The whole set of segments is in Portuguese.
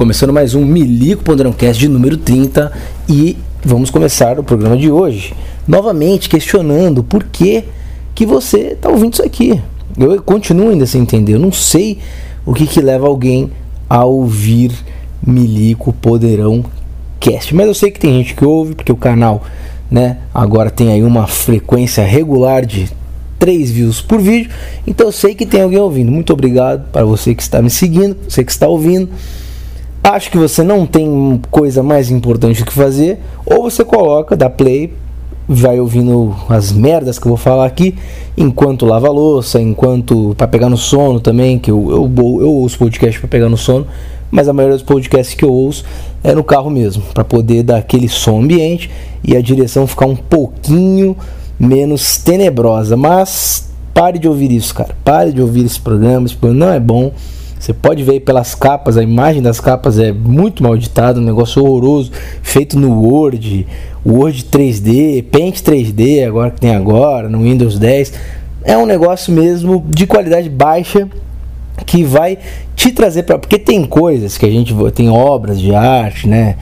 Começando mais um Milico Ponderão Cast de número 30 e vamos começar o programa de hoje novamente questionando por que, que você está ouvindo isso aqui. Eu continuo ainda sem entender, eu não sei o que, que leva alguém a ouvir Milico Poderão Cast, mas eu sei que tem gente que ouve porque o canal né, agora tem aí uma frequência regular de 3 views por vídeo. Então eu sei que tem alguém ouvindo. Muito obrigado para você que está me seguindo, você que está ouvindo. Acho que você não tem coisa mais importante que fazer, ou você coloca, dá play, vai ouvindo as merdas que eu vou falar aqui, enquanto lava a louça, enquanto para pegar no sono também, que eu, eu, eu ouço podcast para pegar no sono, mas a maioria dos podcasts que eu ouço é no carro mesmo, para poder dar aquele som ambiente e a direção ficar um pouquinho menos tenebrosa. Mas pare de ouvir isso, cara. Pare de ouvir esse programa. Esse programa não é bom. Você pode ver pelas capas, a imagem das capas é muito mal editada, um negócio horroroso, feito no Word, Word 3D, Paint 3D, agora que tem agora, no Windows 10. É um negócio mesmo de qualidade baixa que vai te trazer para porque tem coisas que a gente tem obras de arte, né?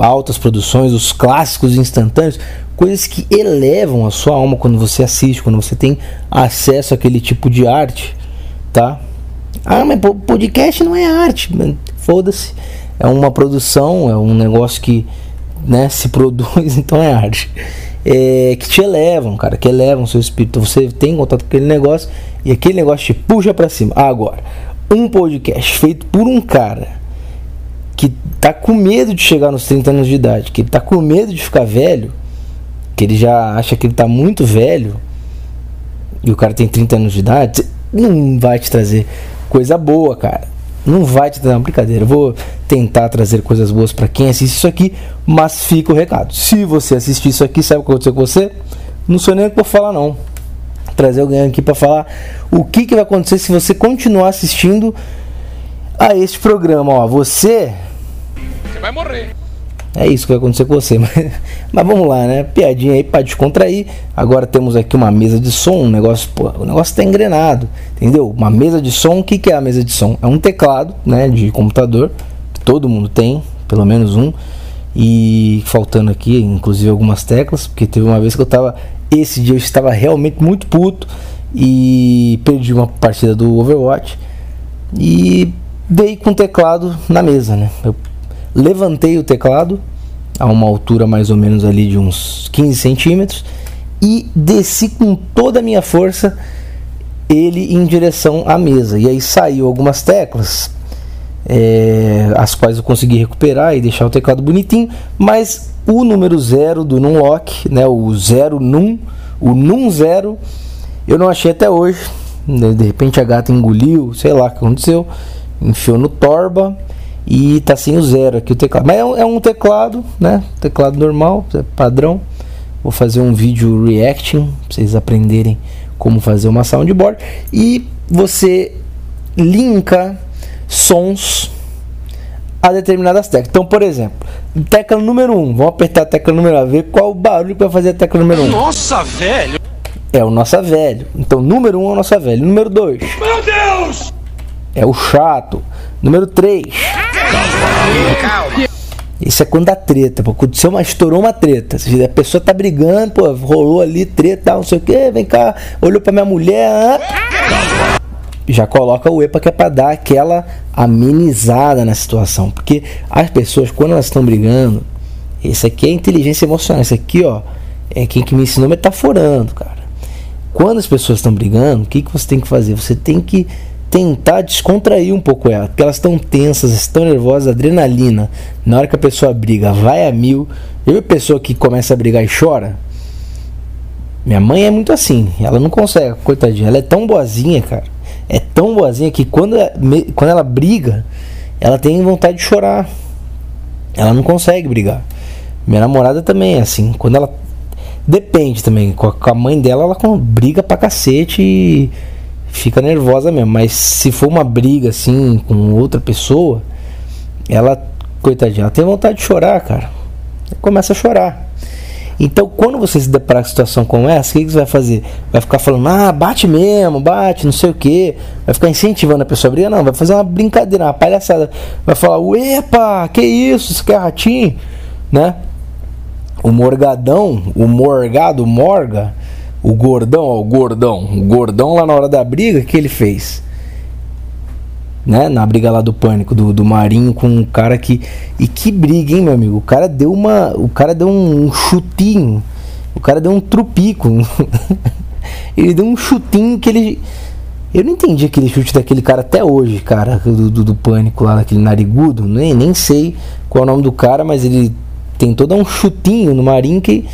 Altas produções, os clássicos instantâneos, coisas que elevam a sua alma quando você assiste, quando você tem acesso àquele tipo de arte, tá? Ah, mas podcast não é arte, foda-se. É uma produção, é um negócio que né, se produz, então é arte. É, que te elevam, cara, que elevam seu espírito. Você tem contato com aquele negócio e aquele negócio te puxa para cima. Agora, um podcast feito por um cara que tá com medo de chegar nos 30 anos de idade, que tá com medo de ficar velho, que ele já acha que ele tá muito velho, e o cara tem 30 anos de idade, não vai te trazer coisa boa, cara. Não vai te trazer uma brincadeira. Eu vou tentar trazer coisas boas para quem assiste isso aqui, mas fica o recado. Se você assistir isso aqui, sabe o que aconteceu com você? Não sou nem o que vou falar, não. Trazer alguém aqui para falar o que, que vai acontecer se você continuar assistindo a este programa. Ó, você. Você vai morrer. É isso que vai acontecer com você. Mas, mas vamos lá, né? Piadinha aí para descontrair. Agora temos aqui uma mesa de som, um negócio, pô, o negócio está engrenado, entendeu? Uma mesa de som, o que, que é a mesa de som? É um teclado, né, de computador. Todo mundo tem, pelo menos um. E faltando aqui, inclusive algumas teclas, porque teve uma vez que eu tava esse dia eu estava realmente muito puto e perdi uma partida do Overwatch e dei com o teclado na mesa, né? Eu levantei o teclado a uma altura mais ou menos ali de uns 15 centímetros e desci com toda a minha força ele em direção à mesa. E aí saiu algumas teclas, é, as quais eu consegui recuperar e deixar o teclado bonitinho, mas o número 0 do Numlock, né, o 0 Num, o Num 0, eu não achei até hoje. De repente a gata engoliu, sei lá o que aconteceu, enfiou no torba e tá sem o zero aqui o teclado. Mas é um, é um teclado, né? Teclado normal, é padrão. Vou fazer um vídeo reacting pra vocês aprenderem como fazer uma soundboard e você linka sons a determinadas teclas. Então, por exemplo, tecla número 1, um, vamos apertar a tecla número 1, um, ver qual o barulho que vai fazer a tecla número 1. Um. Nossa, velho! É o nossa velho. Então, número 1 um é o nossa velho. Número 2. Meu Deus! É o chato. Número 3. Isso é quando dá treta, pô. Aconteceu uma, estourou uma treta. A pessoa tá brigando, pô, rolou ali treta, não sei o que, vem cá, olhou pra minha mulher. Já coloca o EPA que é pra dar aquela amenizada na situação. Porque as pessoas, quando elas estão brigando, isso aqui é inteligência emocional. Isso aqui, ó, é quem que me ensinou metaforando, cara. Quando as pessoas estão brigando, o que, que você tem que fazer? Você tem que tentar descontrair um pouco ela, porque elas estão tensas, estão nervosas, adrenalina. Na hora que a pessoa briga, vai a mil. Eu, a pessoa que começa a brigar e chora, minha mãe é muito assim, ela não consegue, coitadinha, ela é tão boazinha, cara. É tão boazinha que quando, quando ela briga, ela tem vontade de chorar. Ela não consegue brigar. Minha namorada também é assim. Quando ela. Depende também. Com a mãe dela, ela briga pra cacete e fica nervosa mesmo. Mas se for uma briga assim com outra pessoa, ela, coitadinha, ela tem vontade de chorar, cara. Começa a chorar. Então, quando você se deparar com situação como essa, o que, que você vai fazer? Vai ficar falando, ah, bate mesmo, bate, não sei o que. Vai ficar incentivando a pessoa a brigar? Não, vai fazer uma brincadeira, uma palhaçada. Vai falar, epa, que isso, isso quer ratinho? Né? O morgadão, o morgado, morga, o gordão, ó, o gordão, o gordão lá na hora da briga, que ele fez? né? Na briga lá do pânico, do, do Marinho com um cara que. E que briga, hein, meu amigo? O cara deu uma. O cara deu um, chutinho. O cara deu um trupico. ele deu um chutinho que ele. Eu não entendi aquele chute daquele cara até hoje, cara, do, do, do pânico lá, daquele narigudo. Nem, nem sei qual é o nome do cara, mas ele tentou dar um chutinho no Marinho que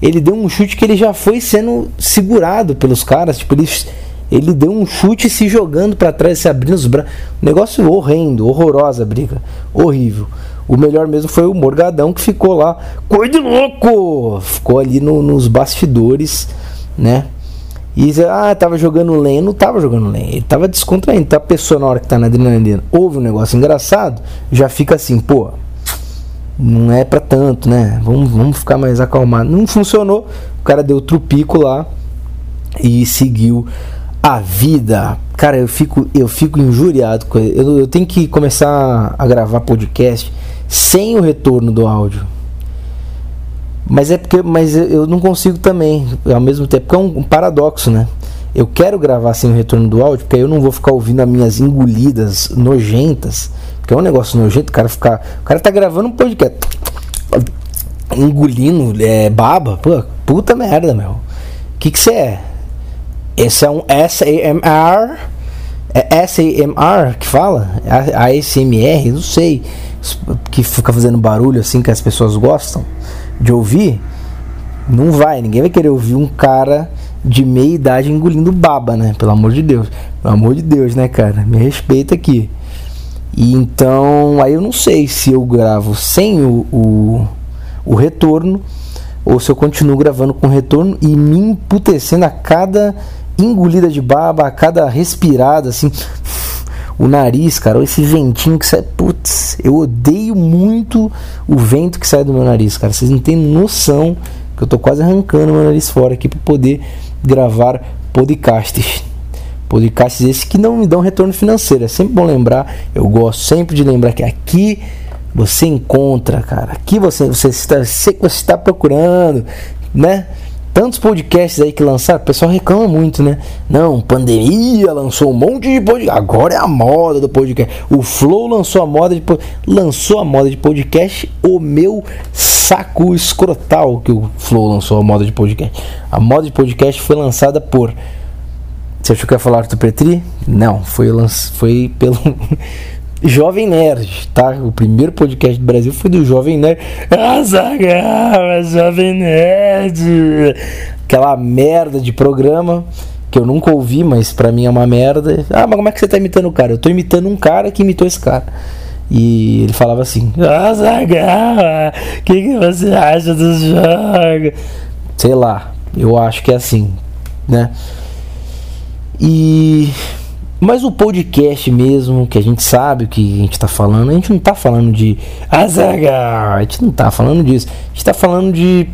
ele deu um chute que ele já foi sendo segurado pelos caras. Tipo, eles ele deu um chute se jogando para trás, se abrindo os braços. Negócio horrendo, horrorosa briga. Horrível. O melhor mesmo foi o Morgadão que ficou lá. Coisa de louco! Ficou ali no, nos bastidores, né? E ah, tava jogando lenha. Não tava jogando lenha. Ele tava descontraindo. Então a pessoa, na hora que tá na adrenalina, ouve um negócio engraçado, já fica assim, pô, não é para tanto, né? Vamos, vamos ficar mais acalmado. Não funcionou. O cara deu trupico lá e seguiu a vida. Cara, eu fico, eu fico injuriado com eu, eu tenho que começar a gravar podcast sem o retorno do áudio. Mas é porque mas eu não consigo também, ao mesmo tempo, é um paradoxo, né? Eu quero gravar sem o retorno do áudio, porque aí eu não vou ficar ouvindo as minhas engolidas nojentas, porque é um negócio nojento, o cara ficar, o cara tá gravando um podcast engolindo é, baba, pô, puta merda, meu. O que que você é? Esse é um SAMR. É SAMR que fala? ASMR? Não sei. Que fica fazendo barulho assim que as pessoas gostam de ouvir. Não vai, ninguém vai querer ouvir um cara de meia idade engolindo baba, né? Pelo amor de Deus. Pelo amor de Deus, né, cara? Me respeita aqui. E então, aí eu não sei se eu gravo sem o, o, o retorno ou se eu continuo gravando com retorno e me emputecendo a cada engolida de baba, a cada respirada, assim, o nariz, cara, esse ventinho que sai, putz, eu odeio muito o vento que sai do meu nariz, cara. Vocês não têm noção eu tô quase arrancando meu nariz fora aqui para poder gravar podcasts. Podcasts esses que não me dão retorno financeiro. É sempre bom lembrar, eu gosto sempre de lembrar que aqui você encontra, cara. Aqui você, você está, você está procurando, né? Tantos podcasts aí que lançaram, o pessoal reclama muito, né? Não, pandemia lançou um monte de podcast. Agora é a moda do podcast. O Flow lançou a moda de lançou a moda de podcast. O meu saco escrotal que o Flow lançou a moda de podcast. A moda de podcast foi lançada por você achou que ia falar do Petri? Não, foi, foi pelo Jovem Nerd, tá? O primeiro podcast do Brasil foi do Jovem Nerd. Ah, Jovem Nerd! Aquela merda de programa que eu nunca ouvi, mas pra mim é uma merda. Ah, mas como é que você tá imitando o cara? Eu tô imitando um cara que imitou esse cara. E ele falava assim: Ah, Zagal, o que, que você acha dos jogos? Sei lá, eu acho que é assim, né? E mas o podcast mesmo, que a gente sabe o que a gente está falando, a gente não está falando de Azaga, a gente não está falando disso. A gente está falando de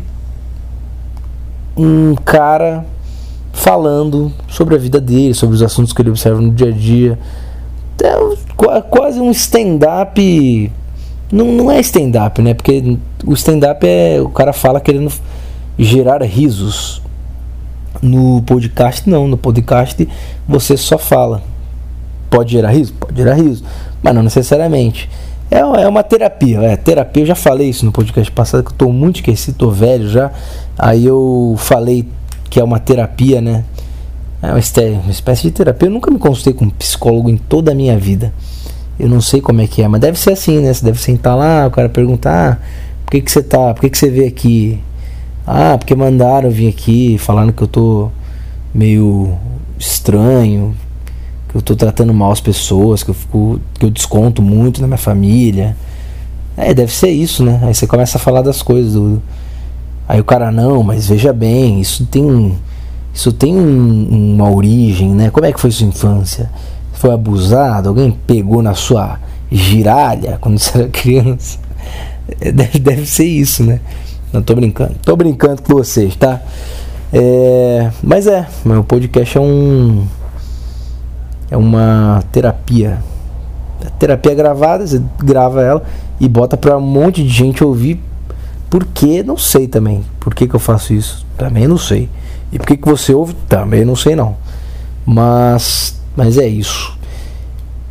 um cara falando sobre a vida dele, sobre os assuntos que ele observa no dia a dia. É quase um stand-up. Não, não é stand-up, né? Porque o stand-up é. O cara fala querendo gerar risos. No podcast, não. No podcast você só fala. Pode gerar riso? Pode gerar riso, mas não necessariamente. É, é uma terapia, é terapia. Eu já falei isso no podcast passado, que eu estou muito esquecido, estou velho já. Aí eu falei que é uma terapia, né? É uma espécie de terapia. Eu nunca me consultei com um psicólogo em toda a minha vida. Eu não sei como é que é, mas deve ser assim, né? Você deve sentar lá, o cara perguntar: ah, por que, que você tá? Por que, que você veio aqui? Ah, porque mandaram vir aqui, falando que eu tô meio estranho, que eu tô tratando mal as pessoas, que eu fico que eu desconto muito na minha família. É, deve ser isso, né? Aí você começa a falar das coisas do Aí o cara não, mas veja bem, isso tem isso tem um, uma origem, né? Como é que foi sua infância? Foi abusado? Alguém pegou na sua giralha quando você era criança? É, deve, deve ser isso, né? Não, tô brincando. Tô brincando com vocês, tá? É, mas é, meu podcast é um. É uma terapia. É terapia gravada, você grava ela e bota pra um monte de gente ouvir. Por que? Não sei também. Por que, que eu faço isso? Também não sei. E por que, que você ouve? Também não sei não. Mas. Mas é isso.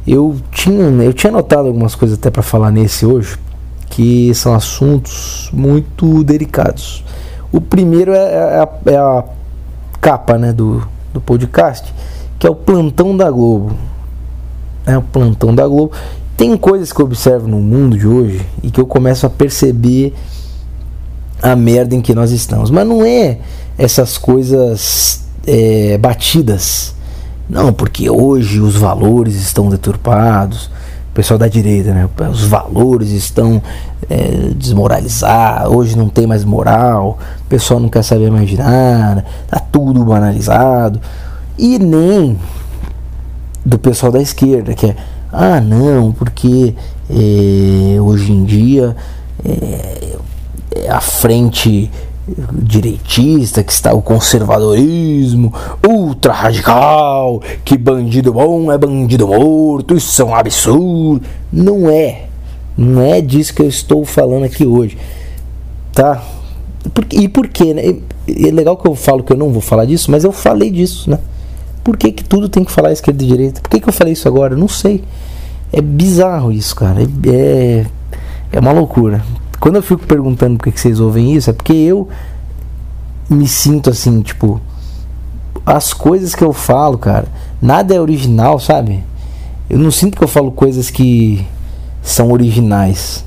Eu tinha, eu tinha notado algumas coisas até para falar nesse hoje, que são assuntos muito delicados. O primeiro é, é, a, é a, capa né, do, do podcast, que é o plantão da Globo. É o plantão da Globo. Tem coisas que eu observo no mundo de hoje e que eu começo a perceber a merda em que nós estamos. Mas não é essas coisas é, batidas. Não, porque hoje os valores estão deturpados o pessoal da direita, né? Os valores estão é, desmoralizados, hoje não tem mais moral, o pessoal não quer saber mais de nada, tá tudo banalizado. E nem do pessoal da esquerda, que é, ah não, porque é, hoje em dia é, é a frente direitista, que está o conservadorismo ultra radical, que bandido bom é bandido morto, isso é um absurdo. Não é. Não é disso que eu estou falando aqui hoje. Tá? E por quê? Né? É legal que eu falo que eu não vou falar disso, mas eu falei disso, né? Por que, que tudo tem que falar esquerda e direita? Por que, que eu falei isso agora? Não sei. É bizarro isso, cara. É, é, é uma loucura. Quando eu fico perguntando por que, que vocês ouvem isso, é porque eu me sinto assim, tipo, as coisas que eu falo, cara, nada é original, sabe? Eu não sinto que eu falo coisas que são originais.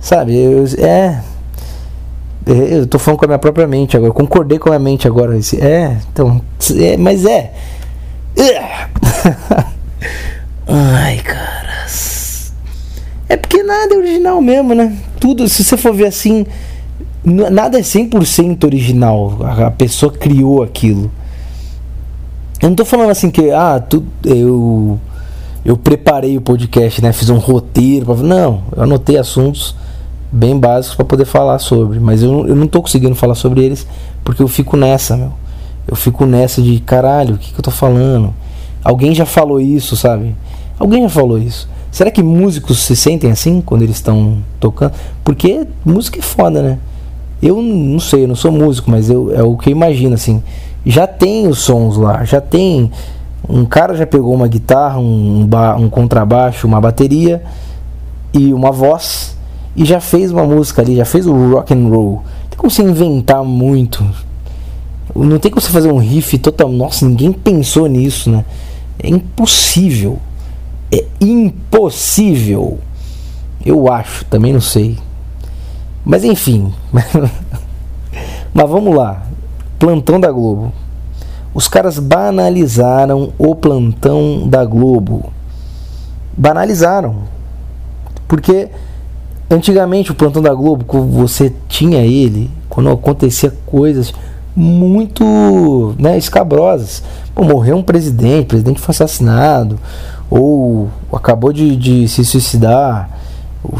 Sabe? Eu, é. é eu tô falando com a minha própria mente agora. Eu concordei com a minha mente agora. É, então. É, mas é. Ai, caras. É porque nada é original mesmo, né? tudo, se você for ver assim, nada é 100% original. A pessoa criou aquilo. Eu não tô falando assim que, ah, tu, eu eu preparei o podcast, né? Fiz um roteiro. Pra, não, eu anotei assuntos bem básicos para poder falar sobre. Mas eu, eu não tô conseguindo falar sobre eles porque eu fico nessa, meu. Eu fico nessa de caralho, o que, que eu tô falando? Alguém já falou isso, sabe? Alguém já falou isso. Será que músicos se sentem assim quando eles estão tocando? Porque música é foda, né? Eu não sei, eu não sou músico, mas eu, é o que eu imagino assim. Já tem os sons lá, já tem. Um cara já pegou uma guitarra, um, um contrabaixo, uma bateria e uma voz e já fez uma música ali, já fez o rock and roll. Tem como você inventar muito. Não tem como você fazer um riff total. Nossa, ninguém pensou nisso, né? É impossível é impossível. Eu acho, também não sei. Mas enfim. Mas vamos lá. Plantão da Globo. Os caras banalizaram o plantão da Globo. Banalizaram. Porque antigamente o plantão da Globo, você tinha ele quando acontecia coisas muito né, escabrosas. Pô, morreu um presidente, o presidente foi assassinado, ou acabou de, de se suicidar,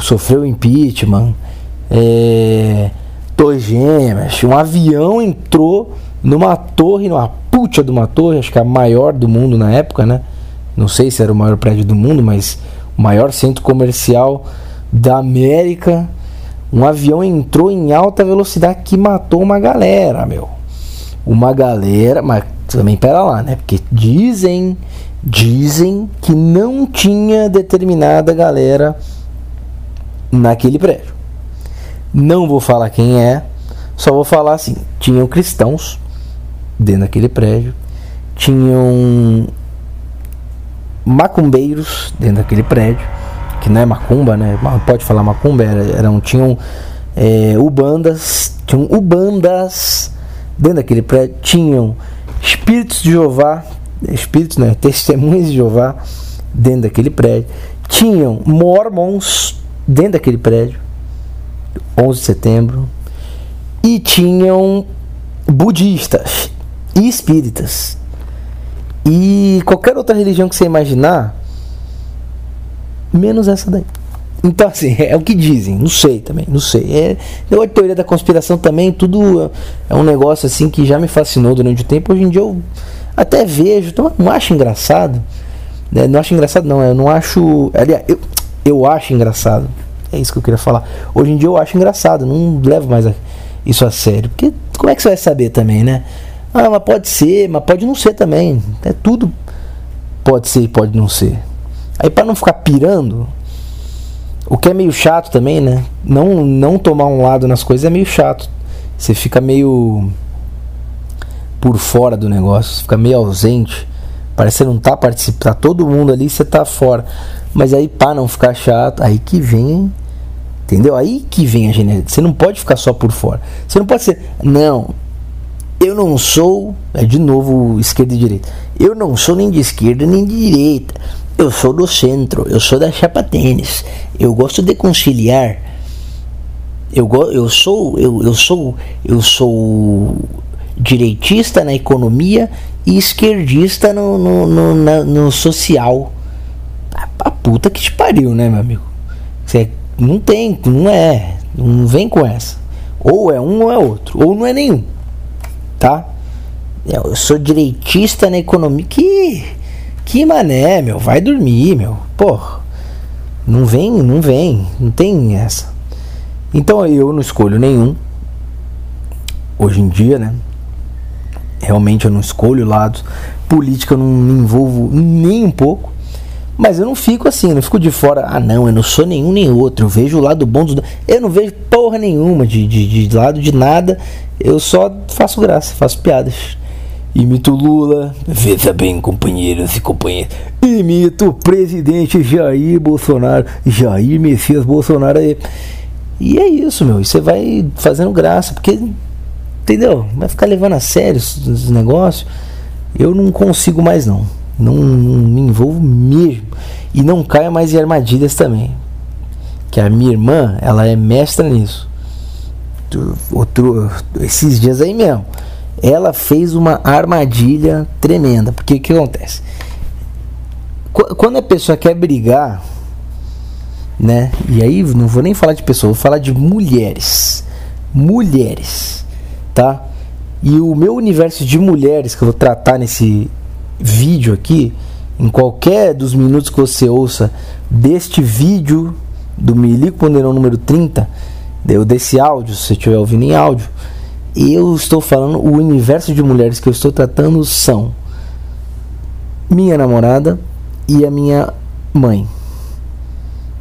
sofreu impeachment, é, torre gêmeas, um avião entrou numa torre, numa puta de uma torre, acho que a maior do mundo na época, né? Não sei se era o maior prédio do mundo, mas o maior centro comercial da América. Um avião entrou em alta velocidade que matou uma galera, meu. Uma galera, mas também pera lá, né? Porque dizem Dizem que não tinha determinada galera naquele prédio. Não vou falar quem é, só vou falar assim: tinham cristãos dentro daquele prédio, tinham macumbeiros dentro daquele prédio, que não é macumba, né? Pode falar macumba, eram, tinham é, ubandas, tinham ubandas dentro daquele prédio, tinham espíritos de Jeová espíritos, né, testemunhas de Jeová dentro daquele prédio. Tinham mormons dentro daquele prédio, 11 de setembro, e tinham budistas e espíritas. E qualquer outra religião que você imaginar, menos essa daí. Então, assim, é o que dizem, não sei também, não sei. É, a teoria da conspiração também, tudo é um negócio assim que já me fascinou durante o tempo. Hoje em dia eu até vejo, então, não acho engraçado. Né? Não acho engraçado, não, eu não acho. Aliás, eu, eu acho engraçado. É isso que eu queria falar. Hoje em dia eu acho engraçado, não levo mais isso a sério. Porque como é que você vai saber também, né? Ah, mas pode ser, mas pode não ser também. É tudo pode ser e pode não ser. Aí para não ficar pirando, o que é meio chato também, né? Não, não tomar um lado nas coisas é meio chato. Você fica meio por fora do negócio, fica meio ausente. Parece que você não tá participando, tá todo mundo ali, você tá fora. Mas aí para não ficar chato, aí que vem, entendeu? Aí que vem a genialidade. Você não pode ficar só por fora. Você não pode ser, não, eu não sou, é de novo esquerda e direita. Eu não sou nem de esquerda nem de direita. Eu sou do centro, eu sou da chapa tênis. Eu gosto de conciliar. Eu, eu sou eu, eu sou eu sou direitista na economia e esquerdista no, no, no, na, no social. A, a, puta que te pariu, né, meu amigo? Você não tem, não é, não vem com essa. Ou é um ou é outro, ou não é nenhum, tá? Eu sou direitista na economia. Que que mané, meu, vai dormir, meu. Pô, não vem, não vem, não tem essa. Então eu não escolho nenhum. Hoje em dia, né? Realmente eu não escolho lados. Política eu não me envolvo nem um pouco. Mas eu não fico assim, não fico de fora. Ah, não, eu não sou nenhum nem outro. Eu vejo o lado bom dos. Eu não vejo porra nenhuma de, de, de lado de nada. Eu só faço graça, faço piadas. Imito Lula, veja bem, companheiros e companheiras. Imito o presidente Jair Bolsonaro, Jair Messias Bolsonaro. E é isso, meu. Você vai fazendo graça, porque, entendeu? Vai ficar levando a sério os negócios. Eu não consigo mais, não. não. Não me envolvo mesmo. E não caio mais em armadilhas também. Que a minha irmã, ela é mestra nisso. Outro, esses dias aí mesmo ela fez uma armadilha tremenda. Porque o que acontece? Quando a pessoa quer brigar, né? E aí não vou nem falar de pessoa, vou falar de mulheres. Mulheres, tá? E o meu universo de mulheres que eu vou tratar nesse vídeo aqui, em qualquer dos minutos que você ouça deste vídeo do Milico Ponderão número 30, desse áudio, se você estiver ouvindo em áudio, eu estou falando, o universo de mulheres que eu estou tratando são minha namorada e a minha mãe.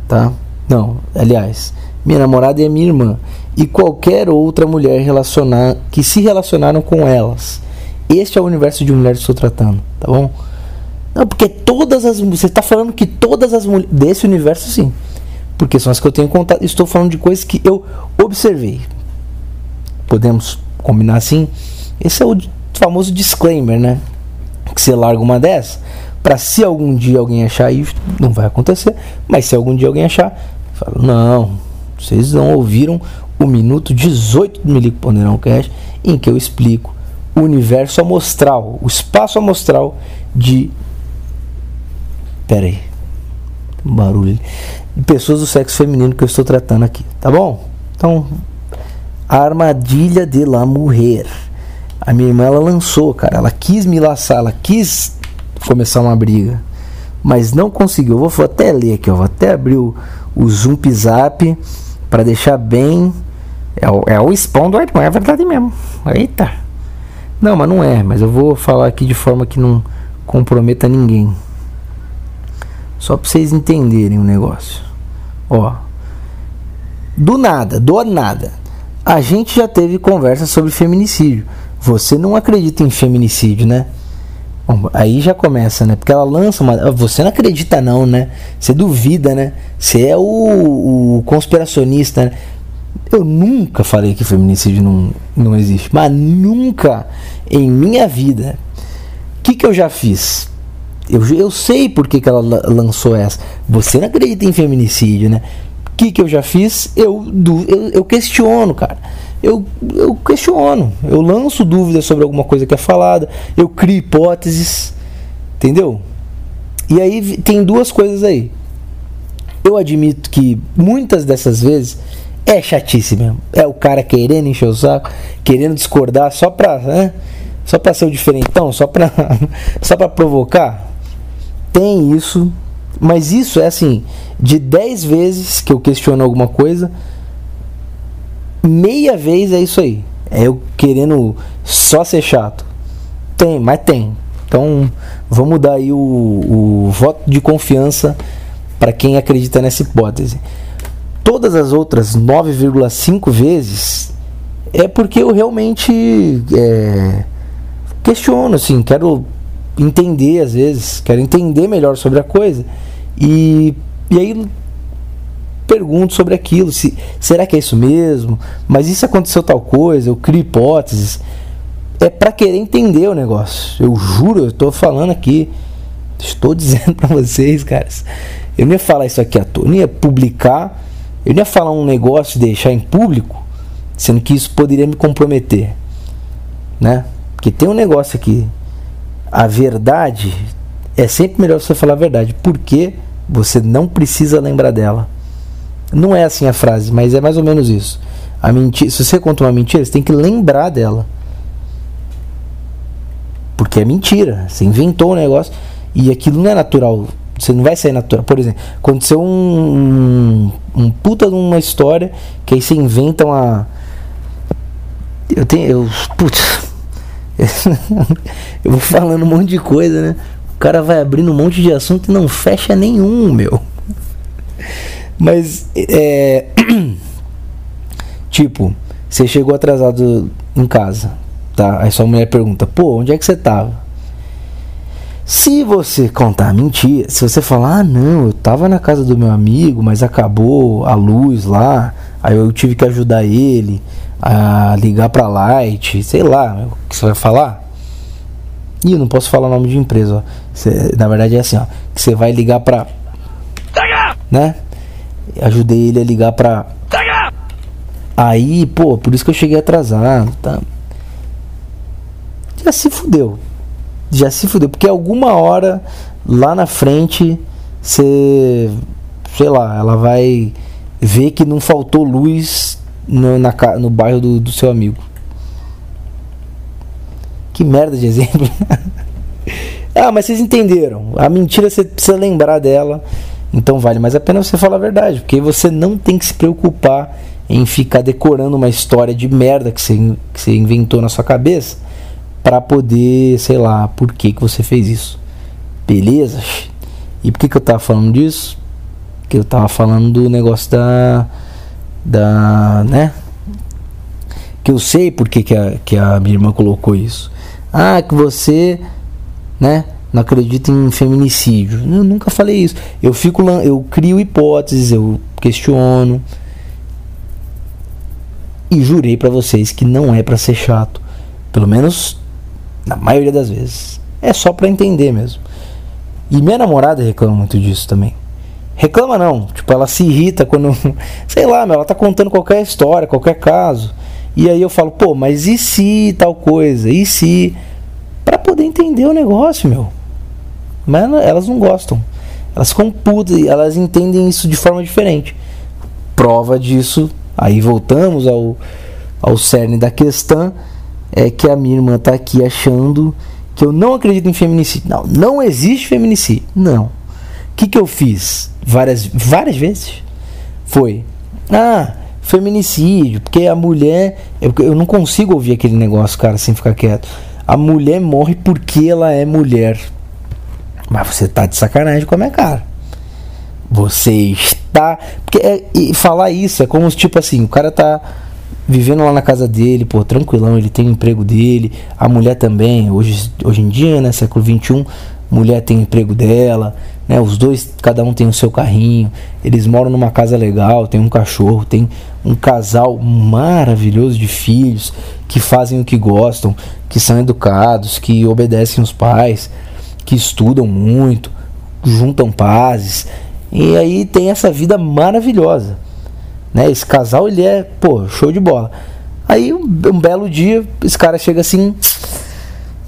Tá? Não, aliás, minha namorada e a minha irmã e qualquer outra mulher relacionar que se relacionaram com elas. Este é o universo de mulheres que estou tratando, tá bom? Não, porque todas as você está falando que todas as mulheres desse universo sim, porque são as que eu tenho contato. Estou falando de coisas que eu observei, podemos combinar assim. Esse é o famoso disclaimer, né? Que você larga uma dessa, para se algum dia alguém achar isso, não vai acontecer, mas se algum dia alguém achar, fala: não, vocês não ouviram o minuto 18 do Milico Ponderão Cash, em que eu explico o universo amostral, o espaço amostral de. Pera aí, um barulho. De pessoas do sexo feminino que eu estou tratando aqui, tá bom? Então a Armadilha de la Mujer. A minha irmã ela lançou, cara. Ela quis me laçar, ela quis começar uma briga, mas não conseguiu. Eu vou até ler aqui, ó. vou até abrir o, o Zump Zap para deixar bem. É o, é o spawn do irmão, é verdade mesmo. Eita. Não, mas não é. Mas eu vou falar aqui de forma que não comprometa ninguém. Só para vocês entenderem o negócio. Ó. Do nada, do nada. A gente já teve conversa sobre feminicídio. Você não acredita em feminicídio, né? Bom, aí já começa, né? Porque ela lança uma. Ah, você não acredita, não, né? Você duvida, né? Você é o, o conspiracionista, né? Eu nunca falei que feminicídio não, não existe, mas nunca em minha vida. O que, que eu já fiz? Eu, eu sei por que, que ela lançou essa. Você não acredita em feminicídio, né? Que, que eu já fiz? Eu, eu, eu questiono, cara. Eu, eu questiono, eu lanço dúvidas sobre alguma coisa que é falada, eu crio hipóteses, entendeu? E aí tem duas coisas aí. eu admito que muitas dessas vezes é chatice mesmo. É o cara querendo encher o saco, querendo discordar só pra, né? Só pra ser o diferentão, só pra, só pra provocar. Tem isso, mas isso é assim, de 10 vezes que eu questiono alguma coisa, meia vez é isso aí. É eu querendo só ser chato. Tem, mas tem. Então, vamos dar aí o, o voto de confiança para quem acredita nessa hipótese. Todas as outras 9,5 vezes é porque eu realmente é, questiono, assim, quero entender às vezes, quero entender melhor sobre a coisa e, e aí pergunto sobre aquilo, se será que é isso mesmo? Mas isso aconteceu tal coisa? Eu crio hipóteses. É para querer entender o negócio. Eu juro, eu estou falando aqui, estou dizendo para vocês, caras. Eu não ia falar isso aqui à toa, eu não ia publicar, eu não ia falar um negócio e deixar em público, sendo que isso poderia me comprometer, né? Porque tem um negócio aqui, a verdade é sempre melhor você falar a verdade, porque você não precisa lembrar dela. Não é assim a frase, mas é mais ou menos isso. A mentira, se você conta uma mentira, você tem que lembrar dela. Porque é mentira. Você inventou um negócio e aquilo não é natural. Você não vai sair natural. Por exemplo, aconteceu um, um, um puta de uma história que aí você inventa uma. Eu tenho. Eu, putz. eu vou falando um monte de coisa, né? O cara vai abrindo um monte de assunto e não fecha nenhum, meu. Mas, é. tipo, você chegou atrasado em casa, tá? Aí sua mulher pergunta: pô, onde é que você tava? Se você contar mentira, se você falar, ah, não, eu tava na casa do meu amigo, mas acabou a luz lá, aí eu tive que ajudar ele a ligar pra Light, sei lá, o que você vai falar? Ih, eu não posso falar o nome de empresa, ó. Cê, na verdade é assim, ó, que você vai ligar pra. Né? Ajudei ele a ligar pra. Aí, pô, por isso que eu cheguei atrasado, tá? Já se fudeu. Já se fudeu. Porque alguma hora lá na frente você. Sei lá, ela vai ver que não faltou luz no, na, no bairro do, do seu amigo. Que merda de exemplo. ah, mas vocês entenderam. A mentira você precisa lembrar dela. Então vale mais a pena você falar a verdade, porque você não tem que se preocupar em ficar decorando uma história de merda que você, que você inventou na sua cabeça para poder, sei lá, por que, que você fez isso. Beleza? E por que, que eu tava falando disso? Que eu tava falando do negócio da. Da. né? Que eu sei por que, a, que a minha irmã colocou isso. Ah, que você. né? não acredito em feminicídio. Eu nunca falei isso. Eu fico eu crio hipóteses, eu questiono. E jurei para vocês que não é para ser chato, pelo menos na maioria das vezes. É só para entender mesmo. E minha namorada reclama muito disso também. Reclama não, tipo, ela se irrita quando, sei lá, ela tá contando qualquer história, qualquer caso. E aí eu falo, pô, mas e se tal coisa? E se para poder entender o negócio, meu. Mas elas não gostam. Elas ficam putas, elas entendem isso de forma diferente. Prova disso, aí voltamos ao, ao cerne da questão, é que a minha irmã está aqui achando que eu não acredito em feminicídio. Não, não existe feminicídio. Não. O que, que eu fiz várias, várias vezes? Foi, ah, feminicídio, porque a mulher. Eu, eu não consigo ouvir aquele negócio, cara, sem ficar quieto. A mulher morre porque ela é mulher. Mas você tá de sacanagem com a minha cara. Você está. Porque é, e falar isso é como tipo assim, o cara tá vivendo lá na casa dele, pô, tranquilão, ele tem o emprego dele, a mulher também, hoje, hoje em dia, né, século 21, mulher tem o emprego dela, né, os dois, cada um tem o seu carrinho, eles moram numa casa legal, tem um cachorro, tem um casal maravilhoso de filhos que fazem o que gostam, que são educados, que obedecem os pais que estudam muito, juntam pazes. E aí tem essa vida maravilhosa. Né? Esse casal ele é, pô, show de bola. Aí um, um belo dia, esse cara chega assim,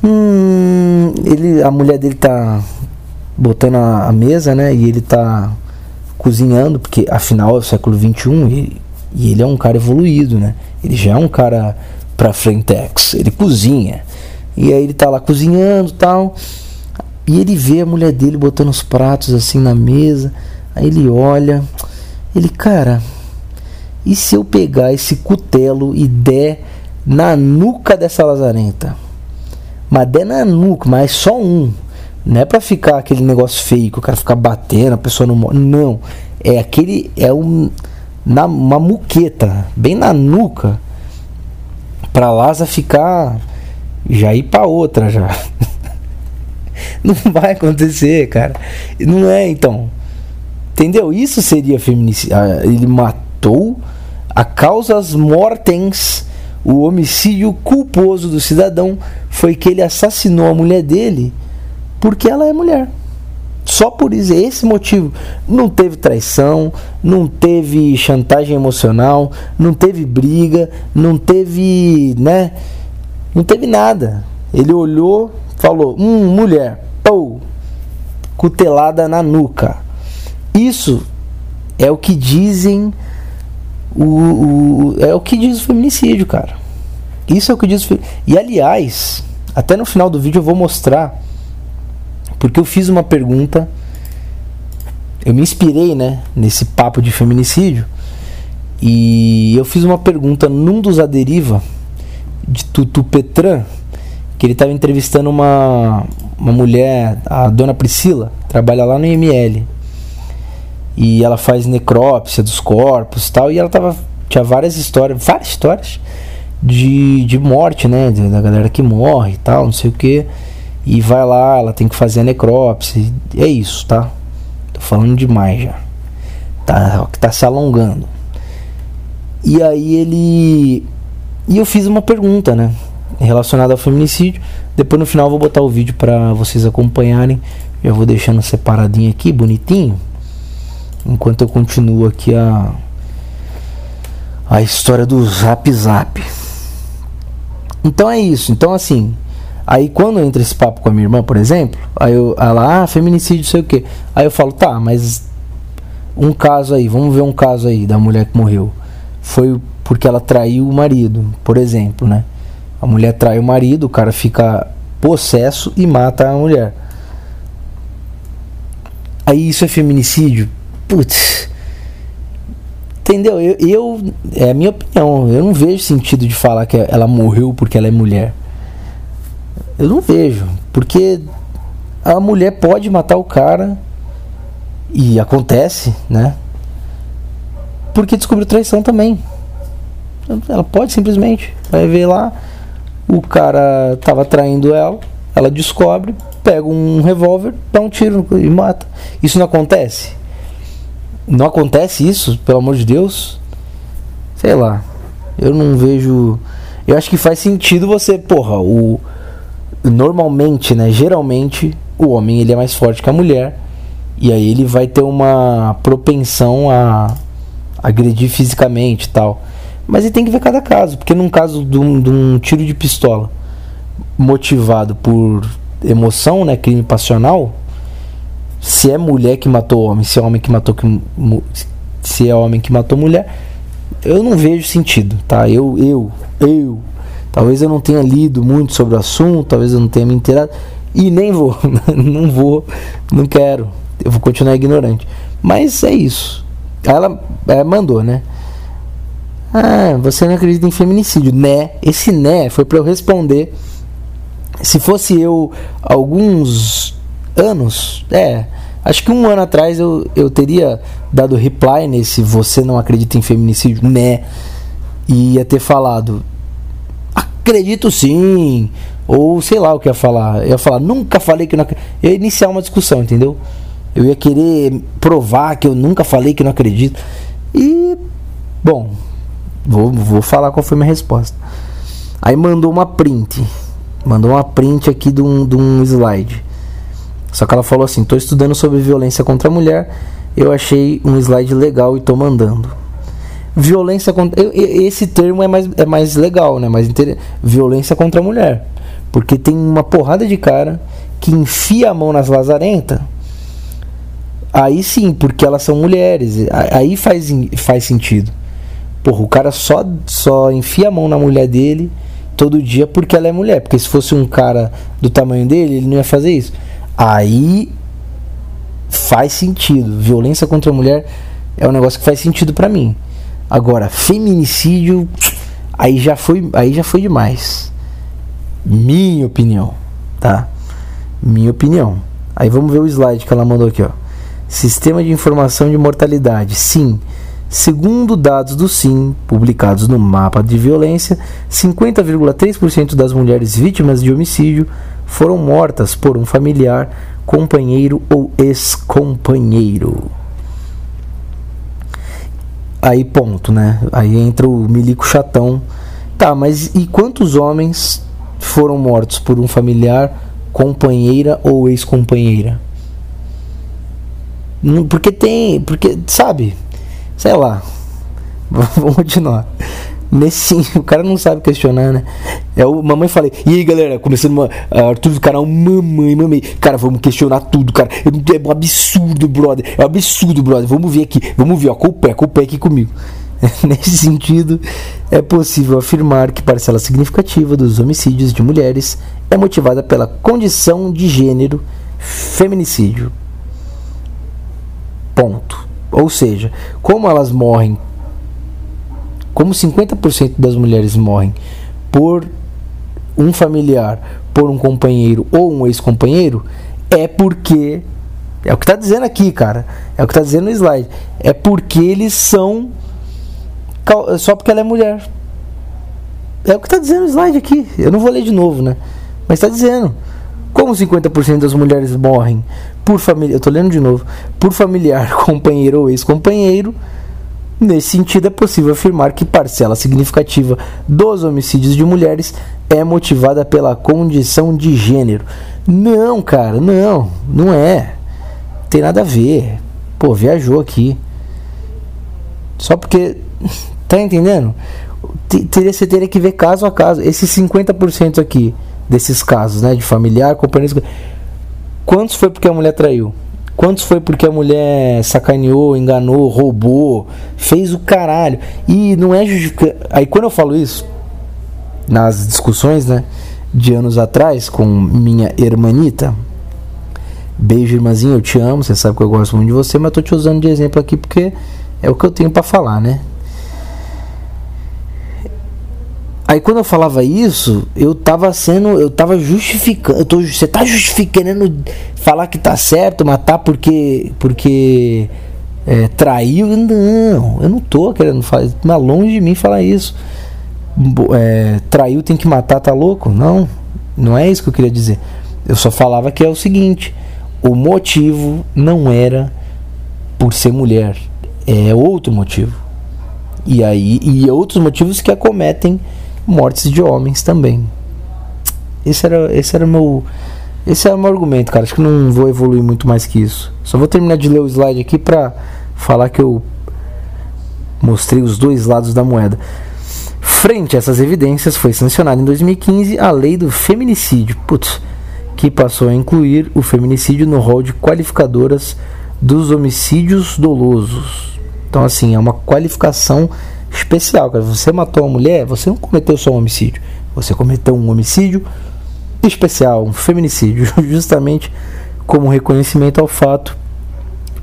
hum, ele, a mulher dele tá botando a, a, mesa, né? E ele tá cozinhando, porque afinal é o século XXI e, e ele é um cara evoluído, né? Ele já é um cara pra frentex, ele cozinha. E aí ele tá lá cozinhando tal. E ele vê a mulher dele botando os pratos assim na mesa. Aí ele olha. Ele, cara, e se eu pegar esse cutelo e der na nuca dessa lazarenta? Mas der na nuca, mas só um. Não é pra ficar aquele negócio feio que o cara fica batendo, a pessoa não morre. Não. É aquele. É um. Na, uma muqueta, bem na nuca. Pra Laza ficar. Já ir pra outra já. não vai acontecer, cara. Não é, então. Entendeu? Isso seria feminicídio. Ah, ele matou a causas mortens. O homicídio culposo do cidadão foi que ele assassinou a mulher dele porque ela é mulher. Só por isso, esse motivo. Não teve traição, não teve chantagem emocional, não teve briga, não teve, né? Não teve nada. Ele olhou, falou: "Hum, mulher". Pou. Cutelada na nuca. Isso é o que dizem o, o, é o que diz o feminicídio, cara. Isso é o que diz E aliás, até no final do vídeo eu vou mostrar porque eu fiz uma pergunta, eu me inspirei, né, nesse papo de feminicídio. E eu fiz uma pergunta num dos Aderiva de Tutu Petran, que ele estava entrevistando uma, uma mulher, a dona Priscila, trabalha lá no IML. E ela faz necrópsia dos corpos tal. E ela tava. Tinha várias histórias, várias histórias de, de morte, né? Da galera que morre e tal, não sei o que. E vai lá, ela tem que fazer a necrópsia. É isso, tá? Tô falando demais já. Tá, tá se alongando. E aí ele. E eu fiz uma pergunta, né? Relacionada ao feminicídio. Depois no final eu vou botar o vídeo para vocês acompanharem. Já vou deixando separadinho aqui, bonitinho. Enquanto eu continuo aqui a. A história do Zap Zap. Então é isso. Então assim. Aí quando entra esse papo com a minha irmã, por exemplo, aí eu, ela, ah, feminicídio, sei o que. Aí eu falo, tá, mas um caso aí, vamos ver um caso aí da mulher que morreu. Foi porque ela traiu o marido, por exemplo, né? A mulher trai o marido, o cara fica possesso e mata a mulher. Aí isso é feminicídio? Putz. Entendeu? Eu, eu, é a minha opinião. Eu não vejo sentido de falar que ela morreu porque ela é mulher. Eu não vejo. Porque a mulher pode matar o cara. E acontece, né? Porque descobriu traição também. Ela pode simplesmente. Vai ver lá. O cara tava traindo ela. Ela descobre. Pega um revólver. Dá um tiro e mata. Isso não acontece? Não acontece isso, pelo amor de Deus? Sei lá. Eu não vejo. Eu acho que faz sentido você, porra, o normalmente, né, geralmente, o homem ele é mais forte que a mulher e aí ele vai ter uma propensão a agredir fisicamente e tal. Mas ele tem que ver cada caso, porque num caso de um, de um tiro de pistola motivado por emoção, né, crime passional, se é mulher que matou homem, se é homem que matou que, se é homem que matou mulher, eu não vejo sentido, tá? Eu eu eu Talvez eu não tenha lido muito sobre o assunto, talvez eu não tenha me inteirado. E nem vou, não vou, não quero. Eu vou continuar ignorante. Mas é isso. Ela mandou, né? Ah, você não acredita em feminicídio, né? Esse né foi para eu responder. Se fosse eu alguns anos, é, acho que um ano atrás eu, eu teria dado reply nesse você não acredita em feminicídio, né? E ia ter falado, acredito sim. Ou sei lá o que ia falar. Eu ia falar, nunca falei que não acredito. Eu ia iniciar uma discussão, entendeu? Eu ia querer provar que eu nunca falei que não acredito. E, bom, vou, vou falar qual foi minha resposta. Aí mandou uma print. Mandou uma print aqui de um, de um slide. Só que ela falou assim: estou estudando sobre violência contra a mulher. Eu achei um slide legal e tô mandando violência contra. Esse termo é mais, é mais legal, né? Mais inter... Violência contra a mulher. Porque tem uma porrada de cara que enfia a mão nas lazarentas. Aí sim, porque elas são mulheres. Aí faz, faz sentido. Porra, o cara só, só enfia a mão na mulher dele todo dia porque ela é mulher. Porque se fosse um cara do tamanho dele, ele não ia fazer isso. Aí faz sentido. Violência contra a mulher é um negócio que faz sentido para mim. Agora, feminicídio, aí já foi, aí já foi demais. Minha opinião, tá? Minha opinião. Aí vamos ver o slide que ela mandou aqui, ó. Sistema de informação de mortalidade. Sim. Segundo dados do SIM, publicados no mapa de violência, 50,3% das mulheres vítimas de homicídio foram mortas por um familiar, companheiro ou ex-companheiro. Aí ponto, né? Aí entra o milico chatão. Tá, mas e quantos homens foram mortos por um familiar, companheira ou ex-companheira? Porque tem. Porque, sabe? Sei lá. Vamos continuar. Nesse sim, o cara não sabe questionar, né? É o mamãe falei. E aí, galera, começando uma, Arthur do canal Mamãe, mamãe. Cara, vamos questionar tudo, cara. É um absurdo, brother. É um absurdo, brother. Vamos ver aqui. Vamos ver, ó. Com o pé, com o pé aqui comigo. Nesse sentido, é possível afirmar que parcela significativa dos homicídios de mulheres é motivada pela condição de gênero feminicídio. Ponto. Ou seja, como elas morrem, como 50% das mulheres morrem por um familiar, por um companheiro ou um ex-companheiro, é porque. É o que está dizendo aqui, cara. É o que está dizendo no slide. É porque eles são. Só porque ela é mulher. É o que está dizendo no slide aqui. Eu não vou ler de novo, né? Mas está dizendo. Como 50% das mulheres morrem por família, eu tô lendo de novo, por familiar, companheiro ou ex-companheiro, nesse sentido é possível afirmar que parcela significativa dos homicídios de mulheres é motivada pela condição de gênero. Não, cara, não, não é. Tem nada a ver. Pô, viajou aqui. Só porque tá entendendo? Teria você teria que ver caso a caso. Esses 50% aqui desses casos, né, de familiar, companheiros. Quantos foi porque a mulher traiu? Quantos foi porque a mulher sacaneou, enganou, roubou, fez o caralho? E não é justificar. Aí quando eu falo isso, nas discussões, né, de anos atrás com minha irmanita, beijo irmãzinha, eu te amo, você sabe que eu gosto muito de você, mas tô te usando de exemplo aqui porque é o que eu tenho para falar, né? Aí quando eu falava isso, eu tava sendo, eu tava justificando, eu tô, você tá justificando falar que tá certo, matar porque porque é, traiu? Não, eu não tô querendo falar, mas longe de mim falar isso. É, traiu tem que matar, tá louco? Não, não é isso que eu queria dizer. Eu só falava que é o seguinte: o motivo não era por ser mulher, é outro motivo. E aí e outros motivos que acometem mortes de homens também. Esse era, esse era meu esse era o meu argumento, cara. Acho que não vou evoluir muito mais que isso. Só vou terminar de ler o slide aqui pra falar que eu mostrei os dois lados da moeda. Frente a essas evidências, foi sancionada em 2015 a lei do feminicídio, putz, que passou a incluir o feminicídio no rol de qualificadoras dos homicídios dolosos. Então, assim, é uma qualificação especial. Cara. Você matou uma mulher, você não cometeu só um homicídio. Você cometeu um homicídio especial, um feminicídio, justamente como reconhecimento ao fato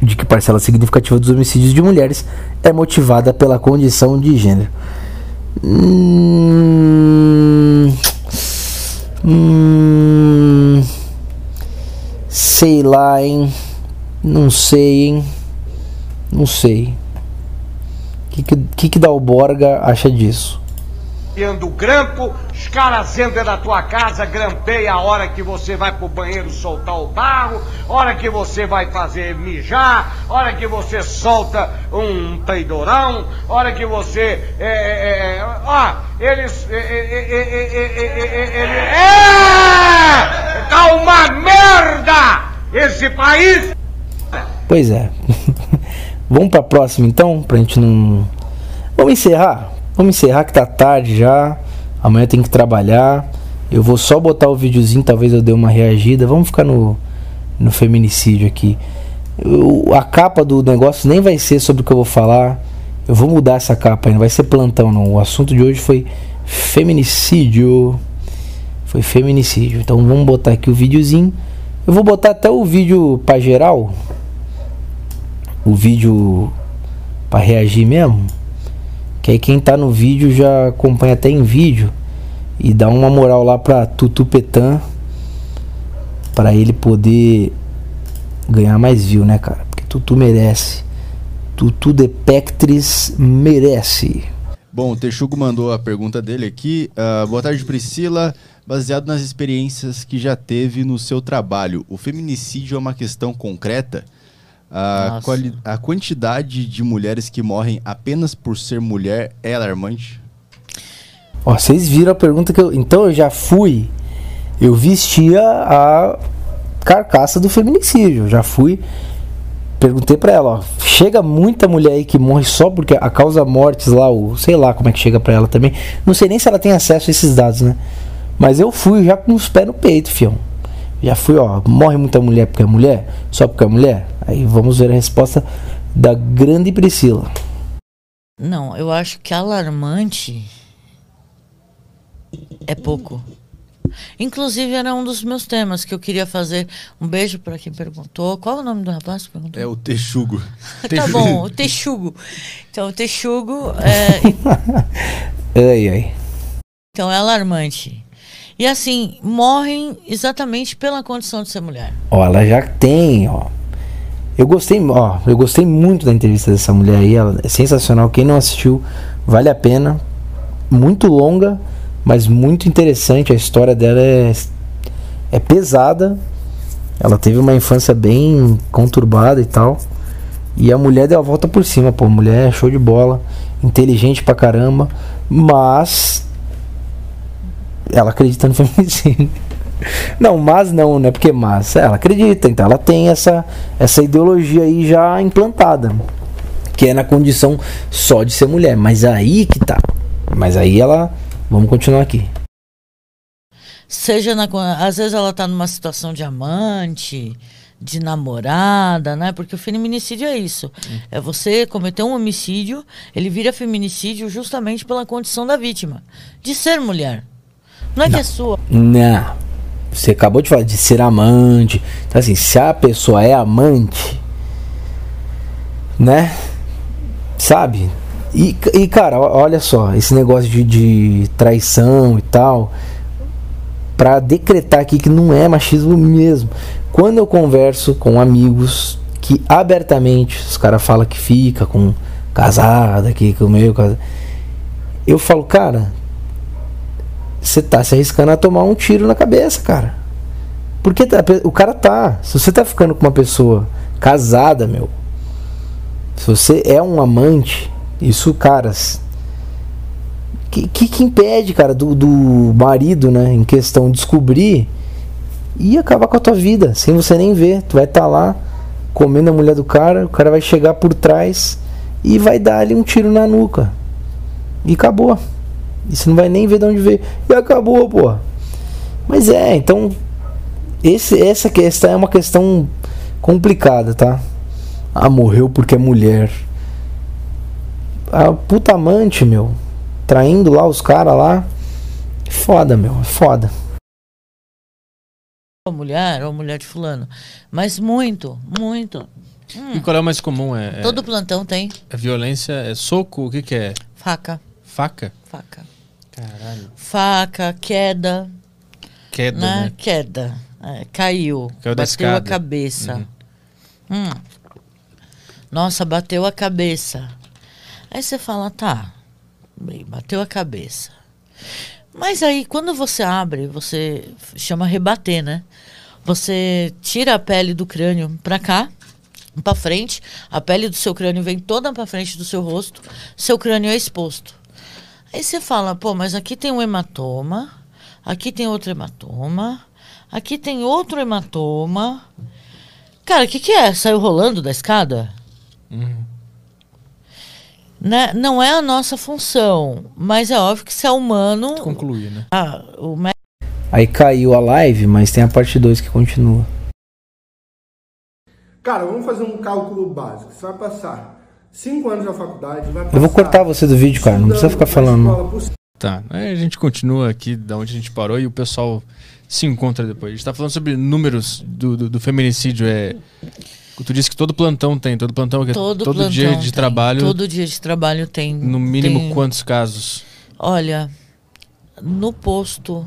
de que parcela significativa dos homicídios de mulheres é motivada pela condição de gênero. Hum, hum, sei lá, hein? Não sei, hein? Não sei. O que, que, que Dalborga acha disso? o grampo, os caras entram na tua casa, grampeia a hora que você vai pro banheiro soltar o barro, hora que você vai fazer mijar, hora que você solta um peidorão, hora que você. É, é, é, ó, eles. É, é, tá uma merda! Esse país! Pois é. Vamos para a próxima então, pra gente não. Vamos encerrar? Vamos encerrar que tá tarde já. Amanhã tem que trabalhar. Eu vou só botar o videozinho, talvez eu dê uma reagida. Vamos ficar no, no feminicídio aqui. Eu- a capa do negócio nem vai ser sobre o que eu vou falar. Eu vou mudar essa capa aí, não vai ser plantão não. O assunto de hoje foi feminicídio. Foi feminicídio. Então vamos botar aqui o videozinho. Eu vou botar até o vídeo pra geral. O vídeo pra reagir mesmo. Que aí quem tá no vídeo já acompanha até em vídeo. E dá uma moral lá pra Tutu Petan. Pra ele poder ganhar mais view, né, cara? Porque Tutu merece. Tutu de Pectris merece. Bom, o Texugo mandou a pergunta dele aqui. Ah, boa tarde, Priscila. Baseado nas experiências que já teve no seu trabalho, o feminicídio é uma questão concreta? A, a quantidade de mulheres que morrem apenas por ser mulher é alarmante? Ó, vocês viram a pergunta que eu. Então eu já fui. Eu vestia a carcaça do feminicídio. Eu já fui. Perguntei pra ela, ó. Chega muita mulher aí que morre só porque a causa mortes lá, o. Sei lá como é que chega pra ela também. Não sei nem se ela tem acesso a esses dados, né? Mas eu fui já com os pés no peito, fião. Já fui, ó. Morre muita mulher porque é mulher? Só porque é mulher? Aí vamos ver a resposta da grande Priscila. Não, eu acho que alarmante é pouco. Inclusive, era um dos meus temas que eu queria fazer. Um beijo para quem perguntou. Qual é o nome do rapaz que perguntou? É o Texugo. Tá bom, o Texugo. Então, o Texugo é, Ai, ai. então, é alarmante. E assim, morrem exatamente pela condição de ser mulher. Ó, ela já tem, ó. Eu gostei, ó, eu gostei muito da entrevista dessa mulher aí, ela é sensacional. Quem não assistiu, vale a pena. Muito longa, mas muito interessante. A história dela é, é pesada. Ela teve uma infância bem conturbada e tal. E a mulher deu a volta por cima, pô. Mulher é show de bola, inteligente pra caramba, mas ela acredita no feminicídio. Não, mas não, né? Porque mas ela acredita, então ela tem essa essa ideologia aí já implantada, que é na condição só de ser mulher. Mas aí que tá. Mas aí ela, vamos continuar aqui. Seja na. Às vezes ela tá numa situação de amante, de namorada, né? Porque o feminicídio é isso. É você cometer um homicídio, ele vira feminicídio justamente pela condição da vítima. De ser mulher. Não é que é sua. Não. Você acabou de falar de ser amante. Então assim, se a pessoa é amante, né? Sabe? E, e cara, olha só, esse negócio de, de traição e tal, pra decretar aqui que não é machismo mesmo. Quando eu converso com amigos que abertamente os caras falam que fica com casada, que com meio casa, eu falo, cara, você tá se arriscando a tomar um tiro na cabeça, cara. Porque tá- o cara tá. Se você tá ficando com uma pessoa casada, meu. Se você é um amante, isso, caras. Que, que, que impede, cara, do, do marido, né, em questão, descobrir e acabar com a tua vida, sem você nem ver. Tu vai estar lá comendo a mulher do cara, o cara vai chegar por trás e vai dar ali um tiro na nuca. E acabou. E você não vai nem ver de onde veio. E acabou, pô. Mas é, então. Esse, essa questão é uma questão complicada, tá? Ah, morreu porque é mulher. A puta amante, meu. Traindo lá os caras lá. Foda, meu. É foda. Ou mulher, ou mulher de fulano. Mas muito, muito. E qual é o mais comum? É, é- Todo plantão tem é violência? É soco? O que, que é? faca. Faca? Faca. Caralho. Faca, queda, Queda, né? né? Queda. É, caiu. Caiu bateu a cabeça. Hum. Nossa, bateu a cabeça. Aí você fala, tá, bem, bateu a cabeça. Mas aí, quando você abre, você chama rebater, né? Você tira a pele do crânio pra cá, pra frente, a pele do seu crânio vem toda pra frente do seu rosto, seu crânio é exposto. Aí você fala, pô, mas aqui tem um hematoma, aqui tem outro hematoma, aqui tem outro hematoma. Cara, o que, que é? Saiu rolando da escada? Né? Não é a nossa função, mas é óbvio que se é humano. Concluir, né? Ah, o Aí caiu a live, mas tem a parte 2 que continua. Cara, vamos fazer um cálculo básico. Você vai passar 5 anos na faculdade, vai passar... Eu vou cortar você do vídeo, cara. Não precisa ficar falando. Tá, aí a gente continua aqui da onde a gente parou e o pessoal se encontra depois. A gente tá falando sobre números do, do, do feminicídio. É, tu disse que todo plantão tem, todo plantão que é Todo, todo plantão dia de tem. trabalho, Todo dia de trabalho tem. no mínimo tem- quantos casos? Olha, no posto,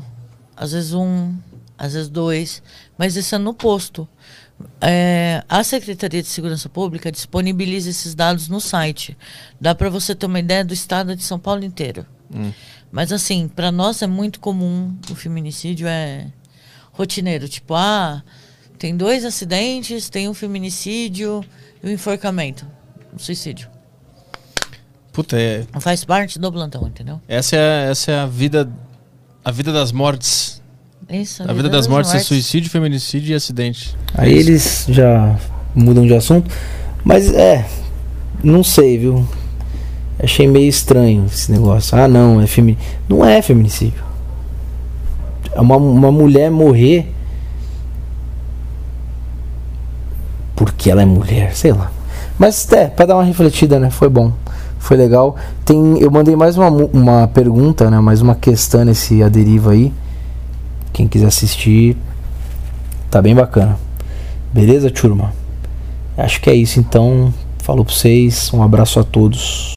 às vezes um, às vezes dois, mas isso é no posto. É, a Secretaria de Segurança Pública disponibiliza esses dados no site. Dá para você ter uma ideia do estado de São Paulo inteiro. Mas assim, para nós é muito comum o feminicídio é rotineiro, tipo, ah, tem dois acidentes, tem um feminicídio e um enforcamento, um suicídio. Puta, é, Faz parte do plantão, entendeu? essa, é, essa é a vida a vida das mortes. Isso, A vida das mortes é suicídio, feminicídio e acidente. Aí eles já mudam de assunto. Mas é, não sei, viu? Achei meio estranho esse negócio. Ah, não, é femi... Não é feminicídio. É uma, uma mulher morrer porque ela é mulher, sei lá. Mas é, pra dar uma refletida, né? Foi bom. Foi legal. Tem, eu mandei mais uma, uma pergunta, né? Mais uma questão nesse A Deriva aí. Quem quiser assistir, tá bem bacana. Beleza, turma? Acho que é isso então. Falou pra vocês. Um abraço a todos.